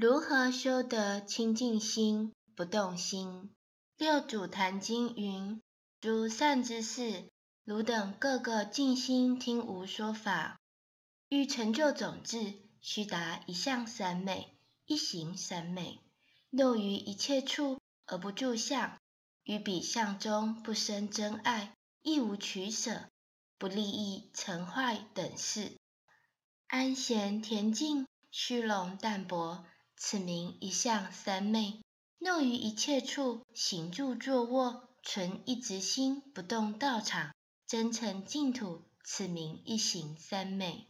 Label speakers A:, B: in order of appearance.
A: 如何修得清净心、不动心？六祖坛经云：诸善知识，汝等个个静心听吾说法，欲成就种智，须达一向三昧、一行三昧。六于一切处而不住相，于彼相中不生真爱，亦无取舍，不利益成坏等事，安闲恬静，虚荣淡泊，此名一向三昧。诺于一切处行住坐卧，存一直心，不动道场，真诚净土，此名一行三昧。